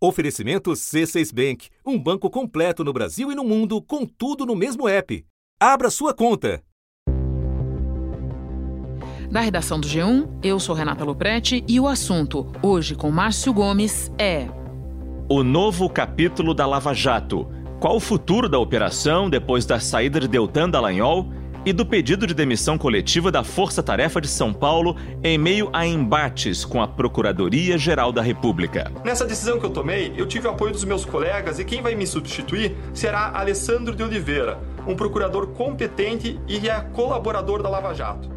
Oferecimento C6 Bank, um banco completo no Brasil e no mundo, com tudo no mesmo app. Abra sua conta. Da redação do G1, eu sou Renata Loprete e o assunto, hoje com Márcio Gomes, é. O novo capítulo da Lava Jato. Qual o futuro da operação depois da saída de Deltan Dallagnol e do pedido de demissão coletiva da Força Tarefa de São Paulo em meio a embates com a Procuradoria-Geral da República. Nessa decisão que eu tomei, eu tive o apoio dos meus colegas e quem vai me substituir será Alessandro de Oliveira, um procurador competente e é colaborador da Lava Jato.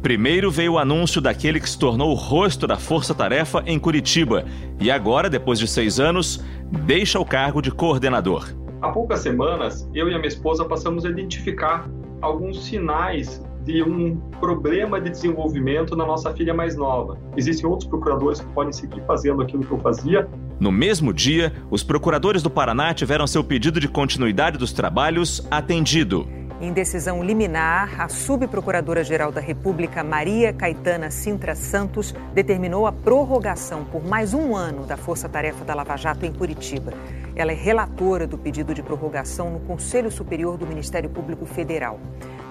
Primeiro veio o anúncio daquele que se tornou o rosto da Força Tarefa em Curitiba e agora, depois de seis anos, deixa o cargo de coordenador. Há poucas semanas, eu e a minha esposa passamos a identificar alguns sinais de um problema de desenvolvimento na nossa filha mais nova. Existem outros procuradores que podem seguir fazendo aquilo que eu fazia. No mesmo dia, os procuradores do Paraná tiveram seu pedido de continuidade dos trabalhos atendido. Em decisão liminar, a subprocuradora-geral da República, Maria Caetana Sintra Santos, determinou a prorrogação por mais um ano da Força Tarefa da Lava Jato em Curitiba. Ela é relatora do pedido de prorrogação no Conselho Superior do Ministério Público Federal.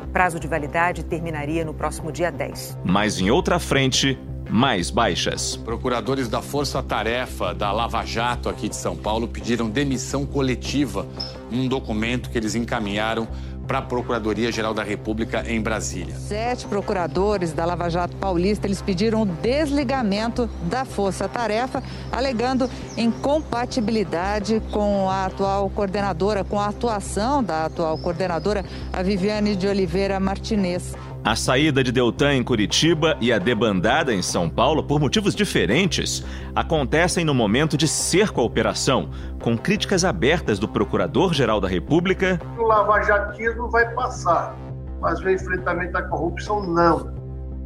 O prazo de validade terminaria no próximo dia 10. Mas em outra frente, mais baixas. Procuradores da Força Tarefa da Lava Jato aqui de São Paulo pediram demissão coletiva num documento que eles encaminharam para a Procuradoria-Geral da República em Brasília. Sete procuradores da Lava Jato Paulista eles pediram o desligamento da Força Tarefa, alegando incompatibilidade com a atual coordenadora, com a atuação da atual coordenadora, a Viviane de Oliveira Martinez. A saída de Deltan em Curitiba e a debandada em São Paulo, por motivos diferentes, acontecem no momento de cerco à operação, com críticas abertas do Procurador-Geral da República. O lavajatismo vai passar, mas o enfrentamento à corrupção não.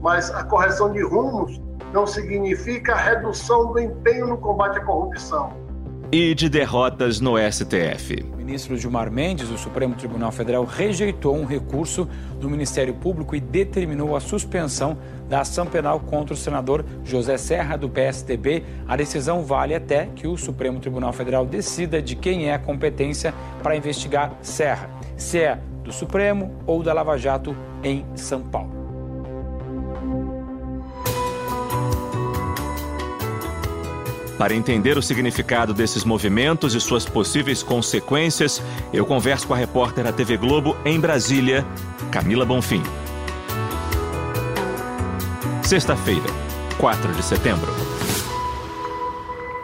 Mas a correção de rumos não significa a redução do empenho no combate à corrupção e de derrotas no STF. O ministro Gilmar Mendes, do Supremo Tribunal Federal, rejeitou um recurso do Ministério Público e determinou a suspensão da ação penal contra o senador José Serra, do PSDB. A decisão vale até que o Supremo Tribunal Federal decida de quem é a competência para investigar Serra, se é do Supremo ou da Lava Jato em São Paulo. Para entender o significado desses movimentos e suas possíveis consequências, eu converso com a repórter da TV Globo em Brasília, Camila Bonfim. Sexta-feira, 4 de setembro.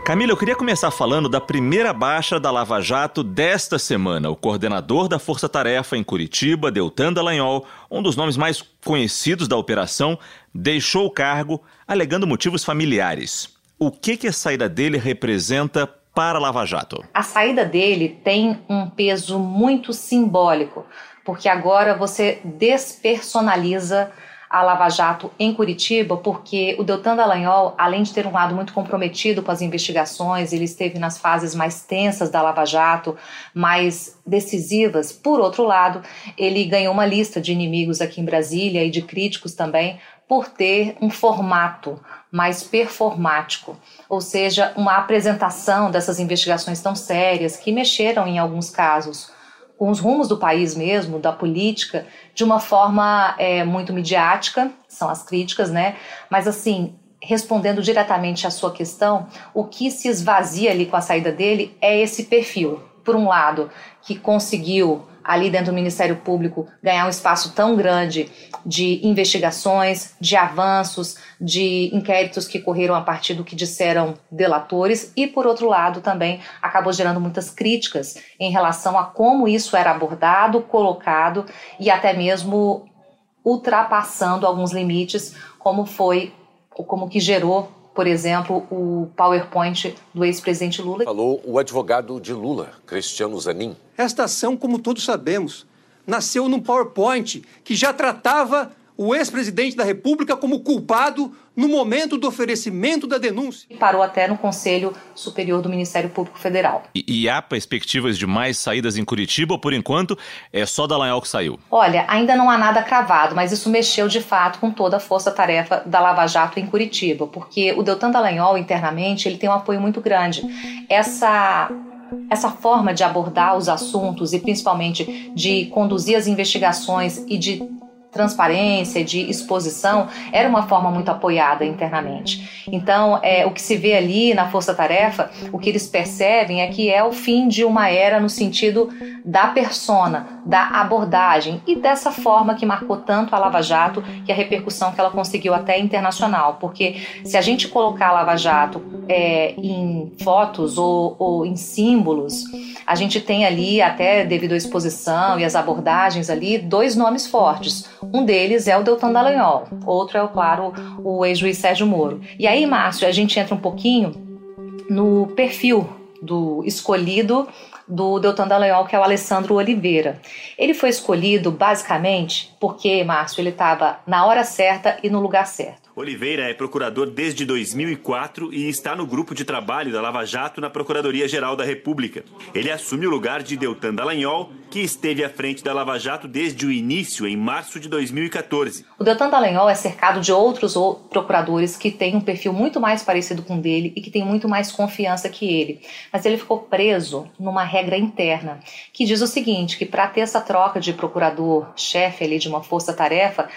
Camila, eu queria começar falando da primeira baixa da Lava Jato desta semana. O coordenador da Força Tarefa em Curitiba, Deltan Dallagnol, um dos nomes mais conhecidos da operação, deixou o cargo alegando motivos familiares. O que, que a saída dele representa para a Lava Jato? A saída dele tem um peso muito simbólico, porque agora você despersonaliza a Lava Jato em Curitiba, porque o Deltan Dallagnol, além de ter um lado muito comprometido com as investigações, ele esteve nas fases mais tensas da Lava Jato, mais decisivas. Por outro lado, ele ganhou uma lista de inimigos aqui em Brasília e de críticos também por ter um formato mais performático, ou seja, uma apresentação dessas investigações tão sérias que mexeram em alguns casos com os rumos do país mesmo, da política, de uma forma é, muito midiática, são as críticas, né? Mas assim, respondendo diretamente à sua questão, o que se esvazia ali com a saída dele é esse perfil. Por um lado, que conseguiu ali dentro do Ministério Público ganhar um espaço tão grande de investigações, de avanços, de inquéritos que correram a partir do que disseram delatores. E, por outro lado, também acabou gerando muitas críticas em relação a como isso era abordado, colocado e até mesmo ultrapassando alguns limites, como foi, como que gerou por exemplo, o PowerPoint do ex-presidente Lula. Falou o advogado de Lula, Cristiano Zanin. Esta ação, como todos sabemos, nasceu num PowerPoint que já tratava o ex-presidente da República como culpado no momento do oferecimento da denúncia. Parou até no Conselho Superior do Ministério Público Federal. E, e, há perspectivas de mais saídas em Curitiba ou, por enquanto, é só Dallagnol que saiu? Olha, ainda não há nada cravado, mas isso mexeu de fato com toda a força-tarefa da Lava Jato em Curitiba, porque o Deltan Dallagnol, internamente, ele tem um apoio muito grande. Essa essa forma de abordar os assuntos e principalmente de conduzir as investigações e de transparência, de exposição, era uma forma muito apoiada internamente. Então, é, o que se vê ali na Força Tarefa, o que eles percebem é que é o fim de uma era no sentido da persona, da abordagem e dessa forma que marcou tanto a Lava Jato e a repercussão que ela conseguiu até internacional. Porque se a gente colocar a Lava Jato é, em fotos ou, ou em símbolos, a gente tem ali, até devido à exposição e às abordagens ali, dois nomes fortes. Um deles é o Deltan Dallagnol, outro é, claro, o ex-juiz Sérgio Moro. E aí, Márcio, a gente entra um pouquinho no perfil do escolhido do Deltan Dallagnol, que é o Alessandro Oliveira. Ele foi escolhido basicamente porque, Márcio, ele estava na hora certa e no lugar certo. Oliveira é procurador desde 2004 e está no grupo de trabalho da Lava Jato na Procuradoria-Geral da República. Ele assume o lugar de Deltan Dallagnol, que esteve à frente da Lava Jato desde o início, em março de 2014. O Deltan Dallagnol é cercado de outros procuradores que têm um perfil muito mais parecido com o dele e que têm muito mais confiança que ele. Mas ele ficou preso numa regra interna, que diz o seguinte, que para ter essa troca de procurador-chefe ali de uma força-tarefa,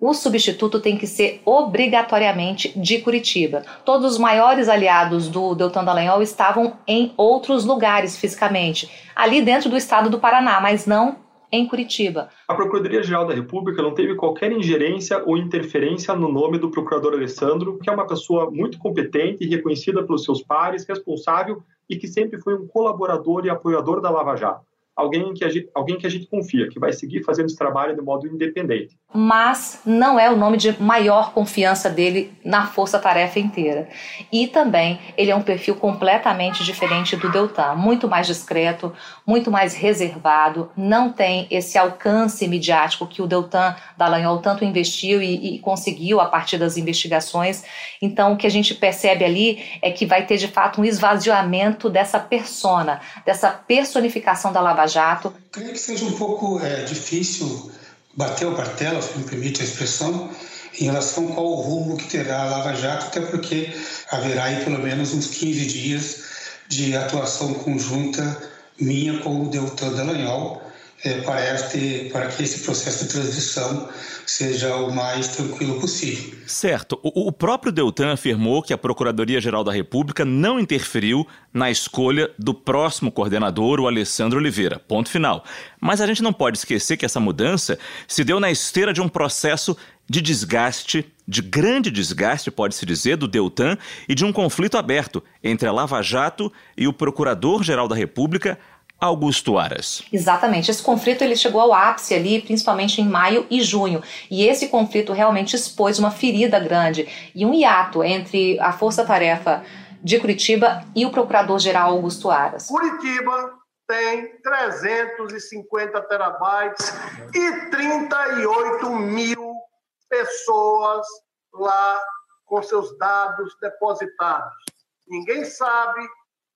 o substituto tem que ser obrigatoriamente de Curitiba. Todos os maiores aliados do Deltan Dallagnol estavam em outros lugares fisicamente, ali dentro do estado do Paraná, mas não em Curitiba. A Procuradoria-Geral da República não teve qualquer ingerência ou interferência no nome do procurador Alessandro, que é uma pessoa muito competente e reconhecida pelos seus pares, responsável e que sempre foi um colaborador e apoiador da Lava Jato alguém que, a gente, alguém que a gente confia, que vai seguir fazendo esse trabalho de modo independente. Mas não é o nome de maior confiança dele na força-tarefa inteira. E também ele é um perfil completamente diferente do Deltan, muito mais discreto, muito mais reservado, não tem esse alcance midiático que o Deltan Dallagnol tanto investiu e, e conseguiu a partir das investigações. Então o que a gente percebe ali é que vai ter de fato um esvaziamento dessa persona, dessa personificação da Lava Jato. Creio que seja um pouco é, difícil bater o martelo, se me permite a expressão, em relação qual o rumo que terá a Lava Jato, até porque haverá aí pelo menos uns 15 dias de atuação conjunta minha com o Deltan Dallagnol, é, para, este, para que esse processo de transição seja o mais tranquilo possível. Certo. O, o próprio Deltan afirmou que a Procuradoria-Geral da República não interferiu na escolha do próximo coordenador, o Alessandro Oliveira. Ponto final. Mas a gente não pode esquecer que essa mudança se deu na esteira de um processo de desgaste, de grande desgaste, pode-se dizer, do Deltan e de um conflito aberto entre a Lava Jato e o Procurador-Geral da República, Augusto Aras. Exatamente. Esse conflito ele chegou ao ápice ali, principalmente em maio e junho. E esse conflito realmente expôs uma ferida grande e um hiato entre a força-tarefa de Curitiba e o procurador-geral Augusto Aras. Curitiba tem 350 terabytes e 38 mil pessoas lá com seus dados depositados. Ninguém sabe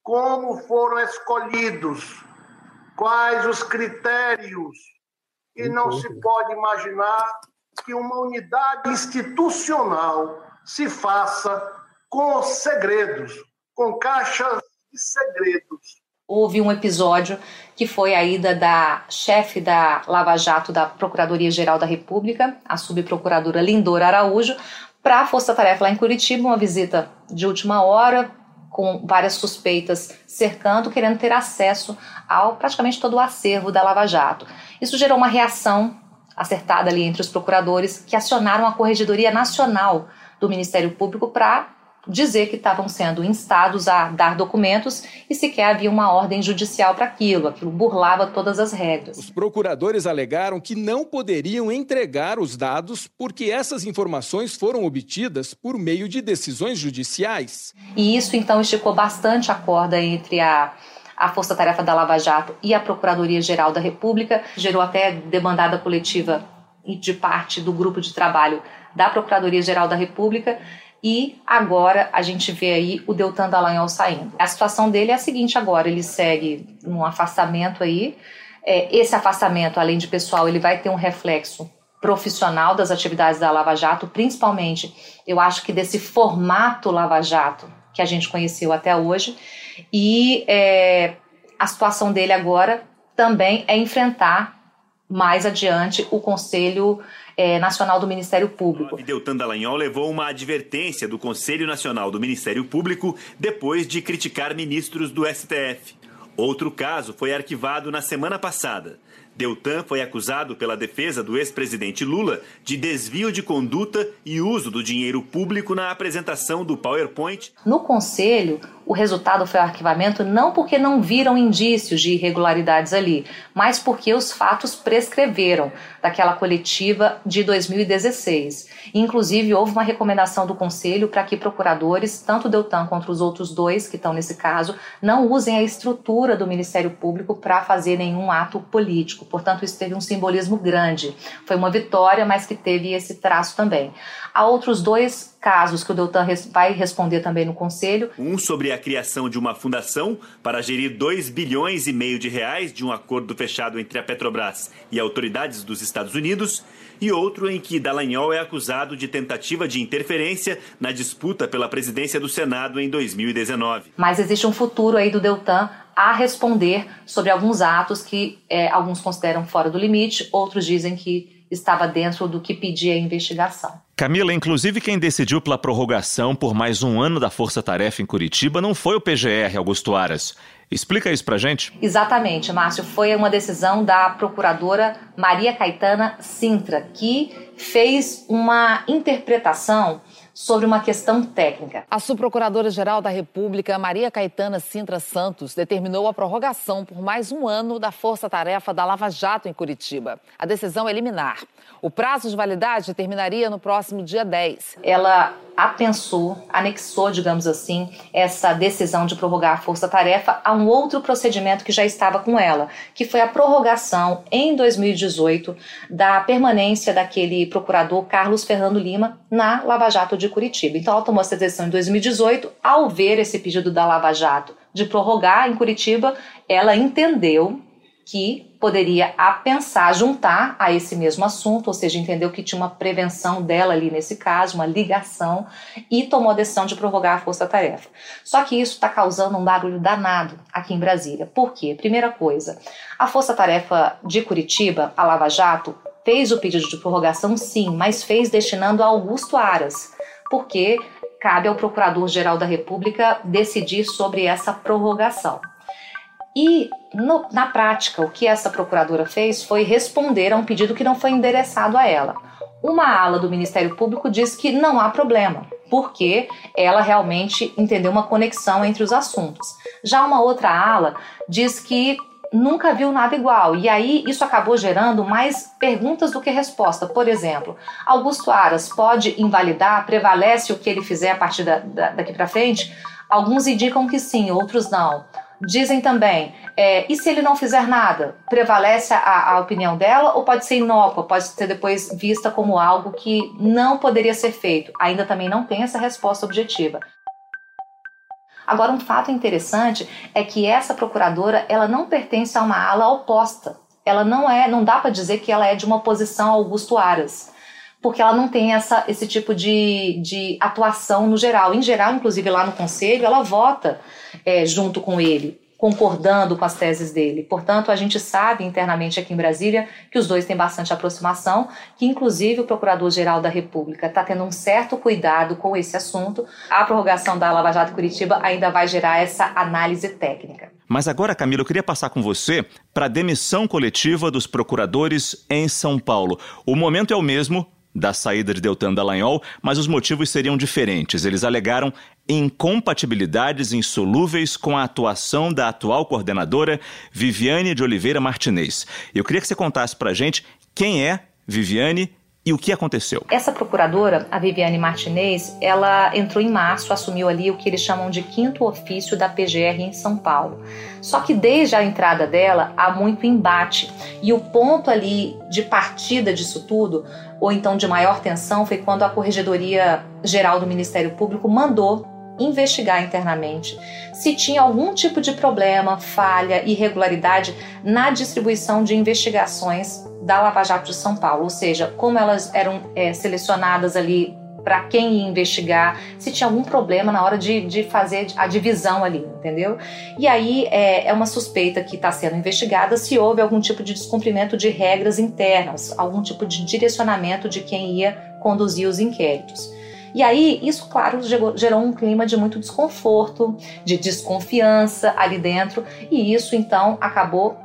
como foram escolhidos quais os critérios. E não se pode imaginar que uma unidade institucional se faça com segredos, com caixas de segredos. Houve um episódio que foi a ida da chefe da Lava Jato da Procuradoria-Geral da República, a subprocuradora Lindora Araújo, para a Força Tarefa lá em Curitiba, uma visita de última hora, com várias suspeitas cercando, querendo ter acesso ao praticamente todo o acervo da Lava Jato. Isso gerou uma reação acertada ali entre os procuradores que acionaram a Corregedoria Nacional do Ministério Público para dizer que estavam sendo instados a dar documentos e sequer havia uma ordem judicial para aquilo. Aquilo burlava todas as regras. Os procuradores alegaram que não poderiam entregar os dados porque essas informações foram obtidas por meio de decisões judiciais. E isso então esticou bastante a corda entre a a Força Tarefa da Lava Jato e a Procuradoria-Geral da República, gerou até demandada coletiva de parte do grupo de trabalho da Procuradoria-Geral da República e agora a gente vê aí o Deltan Dallagnol saindo. A situação dele é a seguinte agora, ele segue um afastamento aí, é, esse afastamento, além de pessoal, ele vai ter um reflexo profissional das atividades da Lava Jato, principalmente, eu acho que desse formato Lava Jato que a gente conheceu até hoje, e é, a situação dele agora também é enfrentar mais adiante o Conselho é, Nacional do Ministério Público. Deltan Dallagnol levou uma advertência do Conselho Nacional do Ministério Público depois de criticar ministros do STF. Outro caso foi arquivado na semana passada. Deltan foi acusado pela defesa do ex-presidente Lula de desvio de conduta e uso do dinheiro público na apresentação do PowerPoint. No conselho, o resultado foi o arquivamento não porque não viram indícios de irregularidades ali, mas porque os fatos prescreveram daquela coletiva de 2016. Inclusive, houve uma recomendação do Conselho para que procuradores, tanto o Deltan quanto os outros dois que estão nesse caso, não usem a estrutura do Ministério Público para fazer nenhum ato político. Portanto, isso teve um simbolismo grande. Foi uma vitória, mas que teve esse traço também. Há outros dois casos que o Deltan vai responder também no Conselho. Um sobre a criação de uma fundação para gerir 2 bilhões e meio de reais de um acordo fechado entre a Petrobras e autoridades dos Estados Unidos, e outro em que Dallagnol é acusado de tentativa de interferência na disputa pela presidência do Senado em 2019. Mas existe um futuro aí do Deltan a responder sobre alguns atos que é, alguns consideram fora do limite, outros dizem que estava dentro do que pedia a investigação. Camila, inclusive quem decidiu pela prorrogação por mais um ano da Força Tarefa em Curitiba não foi o PGR, Augusto Aras. Explica isso pra gente. Exatamente, Márcio. Foi uma decisão da procuradora Maria Caetana Sintra, que fez uma interpretação sobre uma questão técnica. A subprocuradora-geral da República, Maria Caetana Sintra Santos, determinou a prorrogação por mais um ano da força-tarefa da Lava Jato em Curitiba. A decisão é liminar. O prazo de validade terminaria no próximo dia 10. Ela apensou, anexou, digamos assim, essa decisão de prorrogar a força-tarefa a um outro procedimento que já estava com ela, que foi a prorrogação em 2018 da permanência daquele procurador Carlos Fernando Lima na Lava Jato de Curitiba. Então ela tomou essa decisão em 2018, ao ver esse pedido da Lava Jato de prorrogar em Curitiba, ela entendeu que poderia a pensar, juntar a esse mesmo assunto, ou seja, entendeu que tinha uma prevenção dela ali nesse caso, uma ligação, e tomou a decisão de prorrogar a força-tarefa. Só que isso está causando um barulho danado aqui em Brasília. Por quê? Primeira coisa, a força-tarefa de Curitiba, a Lava Jato, fez o pedido de prorrogação, sim, mas fez destinando a Augusto Aras, porque cabe ao Procurador-Geral da República decidir sobre essa prorrogação. E, no, na prática, o que essa procuradora fez foi responder a um pedido que não foi endereçado a ela. Uma ala do Ministério Público diz que não há problema, porque ela realmente entendeu uma conexão entre os assuntos. Já uma outra ala diz que nunca viu nada igual. E aí isso acabou gerando mais perguntas do que resposta. Por exemplo, Augusto Aras pode invalidar, prevalece o que ele fizer a partir da, da, daqui para frente? Alguns indicam que sim, outros não. Dizem também, é, e se ele não fizer nada? Prevalece a, a, opinião dela ou pode ser inócua, pode ser depois vista como algo que não poderia ser feito? Ainda também não tem essa resposta objetiva. Agora, um fato interessante é que essa procuradora ela não pertence a uma ala oposta. Ela não é, não dá para dizer que ela é de uma posição Augusto Aras porque ela não tem essa, esse tipo de, de atuação no geral. Em geral, inclusive lá no conselho, ela vota é, junto com ele, concordando com as teses dele. Portanto, a gente sabe internamente aqui em Brasília que os dois têm bastante aproximação, que inclusive o Procurador-Geral da República está tendo um certo cuidado com esse assunto. A prorrogação da Lava Jato Curitiba ainda vai gerar essa análise técnica. Mas agora, Camila, eu queria passar com você para a demissão coletiva dos procuradores em São Paulo. O momento é o mesmo, da saída de Deltan Dallagnol, mas os motivos seriam diferentes. Eles alegaram incompatibilidades insolúveis com a atuação da atual coordenadora Viviane de Oliveira Martinez. Eu queria que você contasse para gente quem é Viviane E o que aconteceu? Essa procuradora, a Viviane Martinez, ela entrou em março, assumiu ali o que eles chamam de quinto ofício da PGR em São Paulo. Só que desde a entrada dela há muito embate. E o ponto ali de partida disso tudo, ou então de maior tensão, foi quando a Corregedoria Geral do Ministério Público mandou investigar internamente se tinha algum tipo de problema, falha, irregularidade na distribuição de investigações da Lava Jato de São Paulo, ou seja, como elas eram é, selecionadas ali para quem ia investigar, se tinha algum problema na hora de, de fazer a divisão ali, entendeu? E aí é, é uma suspeita que está sendo investigada se houve algum tipo de descumprimento de regras internas, algum tipo de direcionamento de quem ia conduzir os inquéritos. E aí, isso, claro, gerou um clima de muito desconforto, de desconfiança ali dentro, e isso então acabou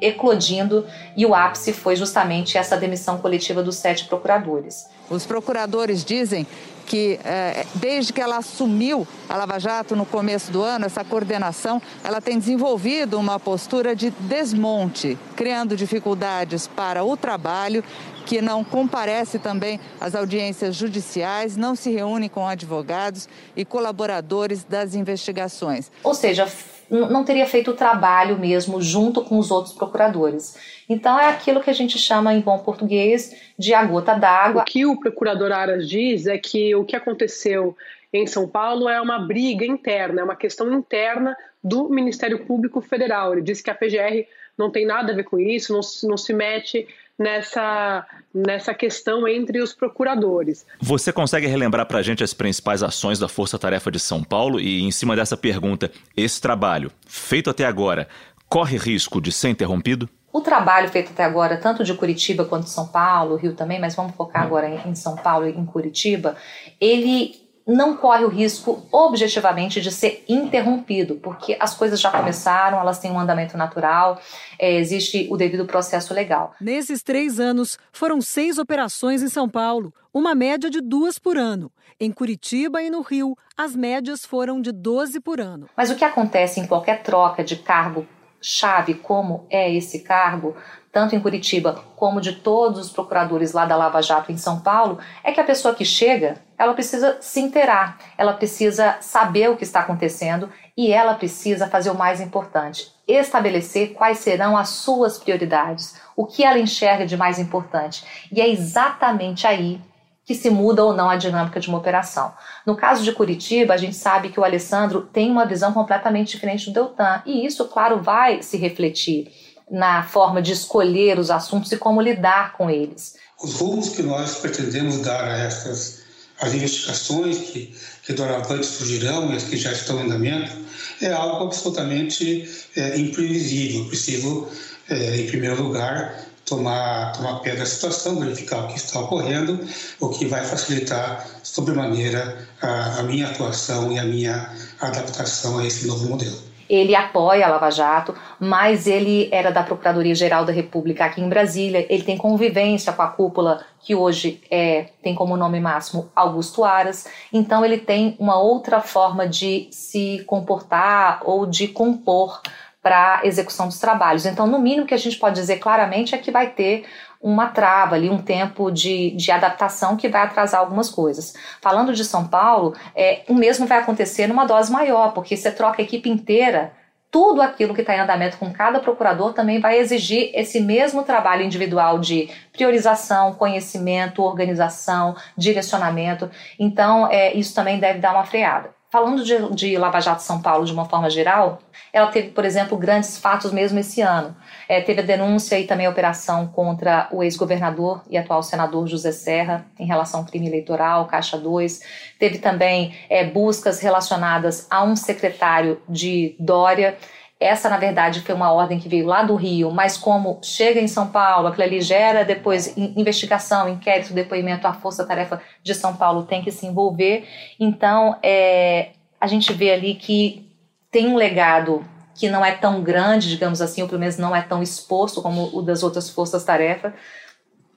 eclodindo e o ápice foi justamente essa demissão coletiva dos sete procuradores. Os procuradores dizem que eh, desde que ela assumiu a Lava Jato no começo do ano, essa coordenação, ela tem desenvolvido uma postura de desmonte, criando dificuldades para o trabalho, que não comparece também às audiências judiciais, não se reúne com advogados e colaboradores das investigações. Ou seja, não teria feito o trabalho mesmo junto com os outros procuradores. Então é aquilo que a gente chama em bom português de a gota d'água. O que o procurador Aras diz é que o que aconteceu em São Paulo é uma briga interna, é uma questão interna do Ministério Público Federal. Ele diz que a PGR não tem nada a ver com isso, não, não se mete nessa, nessa questão entre os procuradores. Você consegue relembrar para a gente as principais ações da Força Tarefa de São Paulo? E em cima dessa pergunta, esse trabalho, feito até agora, corre risco de ser interrompido? O trabalho feito até agora, tanto de Curitiba quanto de São Paulo, Rio também, mas vamos focar agora em São Paulo e em Curitiba, ele não corre o risco objetivamente de ser interrompido, porque as coisas já começaram, elas têm um andamento natural, é, existe o devido processo legal. Nesses três anos, foram seis operações em São Paulo, uma média de duas por ano. Em Curitiba e no Rio, as médias foram de 12 por ano. Mas o que acontece em qualquer troca de cargo chave, como é esse cargo, tanto em Curitiba como de todos os procuradores lá da Lava Jato em São Paulo, é que a pessoa que chega, ela precisa se inteirar, ela precisa saber o que está acontecendo e ela precisa fazer o mais importante, estabelecer quais serão as suas prioridades, o que ela enxerga de mais importante. E é exatamente aí que se muda ou não a dinâmica de uma operação. No caso de Curitiba, a gente sabe que o Alessandro tem uma visão completamente diferente do Deltan, e isso, claro, vai se refletir na forma de escolher os assuntos e como lidar com eles. Os rumos que nós pretendemos dar a estas as investigações que, que doravante surgirão e as que já estão em andamento é algo absolutamente é, imprevisível. Preciso, é, em primeiro lugar, tomar, tomar pé da situação, verificar o que está ocorrendo, o que vai facilitar sobremaneira a, a minha atuação e a minha adaptação a esse novo modelo ele apoia a Lava Jato, mas ele era da Procuradoria-Geral da República aqui em Brasília, ele tem convivência com a cúpula que hoje é, tem como nome máximo Augusto Aras, então ele tem uma outra forma de se comportar ou de compor para execução dos trabalhos. Então, no mínimo que a gente pode dizer claramente é que vai ter uma trava ali, um tempo de, de adaptação que vai atrasar algumas coisas. Falando de São Paulo, é, o mesmo vai acontecer numa dose maior, porque você troca a equipe inteira tudo aquilo que está em andamento com cada procurador também vai exigir esse mesmo trabalho individual de priorização, conhecimento, organização, direcionamento. Então, é, isso também deve dar uma freada. Falando de, de Lava Jato São Paulo de uma forma geral, ela teve, por exemplo, grandes fatos mesmo esse ano. É, teve a denúncia e também a operação contra o ex-governador e atual senador José Serra em relação ao crime eleitoral, Caixa 2. Teve também é, buscas relacionadas a um secretário de Dória. Essa, na verdade, foi uma ordem que veio lá do Rio, mas como chega em São Paulo, aquilo ali gera depois investigação, inquérito, depoimento, a Força Tarefa de São Paulo tem que se envolver. Então, é, a gente vê ali que tem um legado que não é tão grande, digamos assim, ou pelo menos não é tão exposto como o das outras forças-tarefa,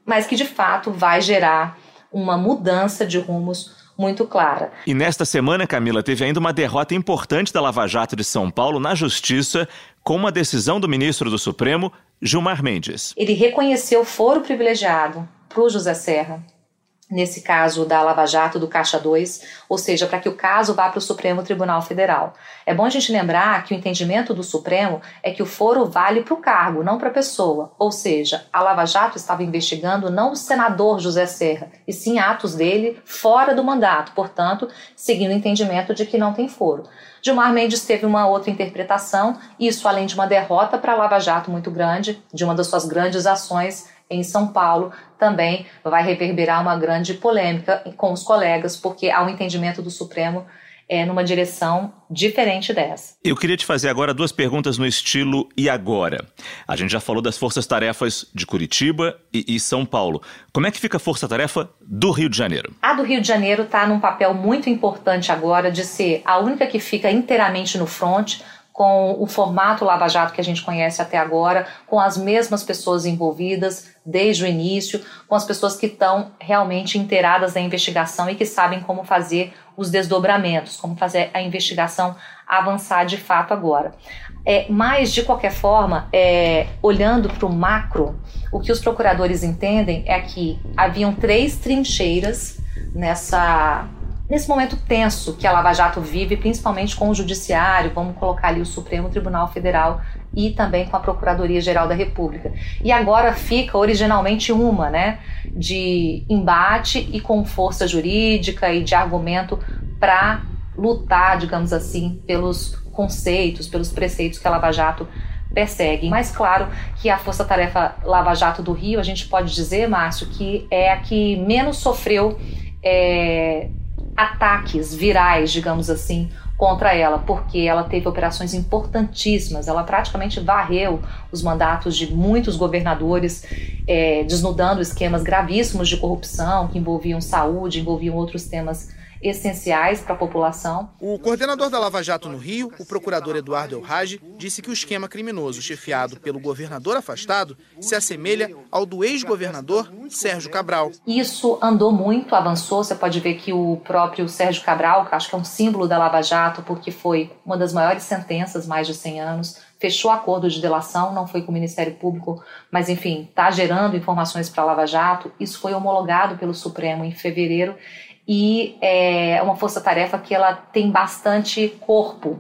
mas que de fato vai gerar uma mudança de rumos muito clara. E nesta semana, Camila, teve ainda uma derrota importante da Lava Jato de São Paulo na Justiça, com uma decisão do ministro do Supremo, Gilmar Mendes. Ele reconheceu foro privilegiado para o José Serra nesse caso da Lava Jato do Caixa 2, ou seja, para que o caso vá para o Supremo Tribunal Federal. É bom a gente lembrar que o entendimento do Supremo é que o foro vale para o cargo, não para a pessoa. Ou seja, a Lava Jato estava investigando não o senador José Serra, e sim atos dele fora do mandato, portanto, seguindo o entendimento de que não tem foro. Gilmar Mendes teve uma outra interpretação, isso além de uma derrota para a Lava Jato muito grande, de uma das suas grandes ações em São Paulo, também vai reverberar uma grande polêmica com os colegas, porque há um entendimento do Supremo é, numa direção diferente dessa. Eu queria te fazer agora duas perguntas no estilo e agora. A gente já falou das forças-tarefas de Curitiba e, e, São Paulo. Como é que fica a força-tarefa do Rio de Janeiro? A do Rio de Janeiro está num papel muito importante agora de ser a única que fica inteiramente no front, com o formato Lava Jato que a gente conhece até agora, com as mesmas pessoas envolvidas desde o início, com as pessoas que estão realmente inteiradas da investigação e que sabem como fazer os desdobramentos, como fazer a investigação avançar de fato agora. É, mas, de qualquer forma, é, olhando para o macro, o que os procuradores entendem é que haviam três trincheiras nessa nesse momento tenso que a Lava Jato vive, principalmente com o Judiciário, vamos colocar ali o Supremo Tribunal Federal e também com a Procuradoria-Geral da República. E agora fica originalmente uma, né, de embate e com força jurídica e de argumento para lutar, digamos assim, pelos conceitos, pelos preceitos que a Lava Jato persegue. Mas claro que a Força Tarefa Lava Jato do Rio, a gente pode dizer, Márcio, que é a que menos sofreu é, ataques virais, digamos assim, contra ela, porque ela teve operações importantíssimas. Ela praticamente varreu os mandatos de muitos governadores, é, desnudando esquemas gravíssimos de corrupção que envolviam saúde, envolviam outros temas essenciais para a população. O coordenador da Lava Jato no Rio, o procurador Eduardo Elrage, disse que o esquema criminoso chefiado pelo governador afastado se assemelha ao do ex-governador Sérgio Cabral. Isso andou muito, avançou. Você pode ver que o próprio Sérgio Cabral, que acho que é um símbolo da Lava Jato, porque foi uma das maiores sentenças, mais de 100 anos, fechou acordo de delação, não foi com o Ministério Público, mas enfim, está gerando informações para a Lava Jato. Isso foi homologado pelo Supremo em fevereiro e é uma força-tarefa que ela tem bastante corpo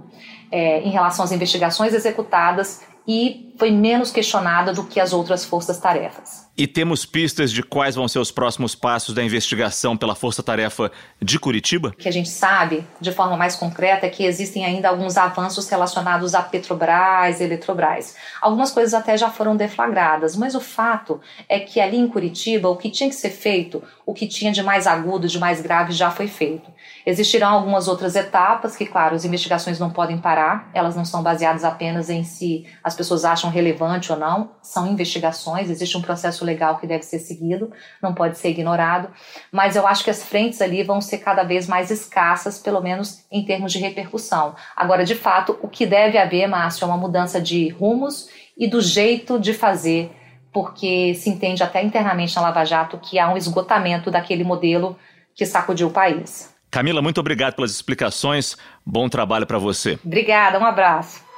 é, em relação às investigações executadas e foi menos questionada do que as outras forças-tarefas. E temos pistas de quais vão ser os próximos passos da investigação pela Força Tarefa de Curitiba? O que a gente sabe, de forma mais concreta, é que existem ainda alguns avanços relacionados a Petrobras, Eletrobras. Algumas coisas até já foram deflagradas, mas o fato é que ali em Curitiba, o que tinha que ser feito, o que tinha de mais agudo, de mais grave, já foi feito. Existirão algumas outras etapas que, claro, as investigações não podem parar, elas não são baseadas apenas em se as pessoas acham relevante ou não, são investigações, existe um processo legal que deve ser seguido, não pode ser ignorado, mas eu acho que as frentes ali vão ser cada vez mais escassas, pelo menos em termos de repercussão. Agora, de fato, o que deve haver, Márcio, é uma mudança de rumos e do jeito de fazer, porque se entende até internamente na Lava Jato que há um esgotamento daquele modelo que sacudiu o país. Camila, muito obrigado pelas explicações. Bom trabalho para você. Obrigada, um abraço.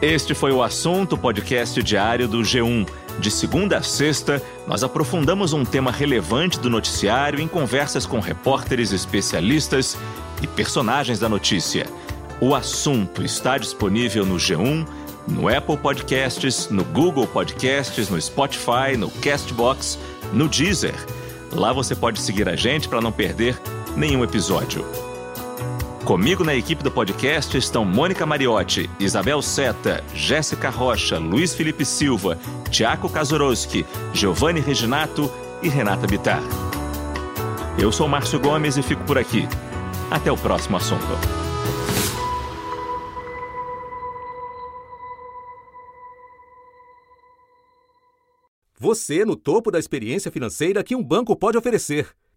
Este foi o assunto podcast diário do G1. De segunda a sexta, nós aprofundamos um tema relevante do noticiário em conversas com repórteres especialistas e personagens da notícia. O assunto está disponível no G1, no Apple Podcasts, no Google Podcasts, no Spotify, no Castbox, no Deezer. Lá você pode seguir a gente para não perder nenhum episódio. Comigo na equipe do podcast estão Mônica Mariotti, Isabel Seta, Jéssica Rocha, Luiz Felipe Silva, Tiago Kazorowski, Giovanni Reginato e Renata Bitar. Eu sou Márcio Gomes e fico por aqui. Até o próximo assunto. Você no topo da experiência financeira que um banco pode oferecer.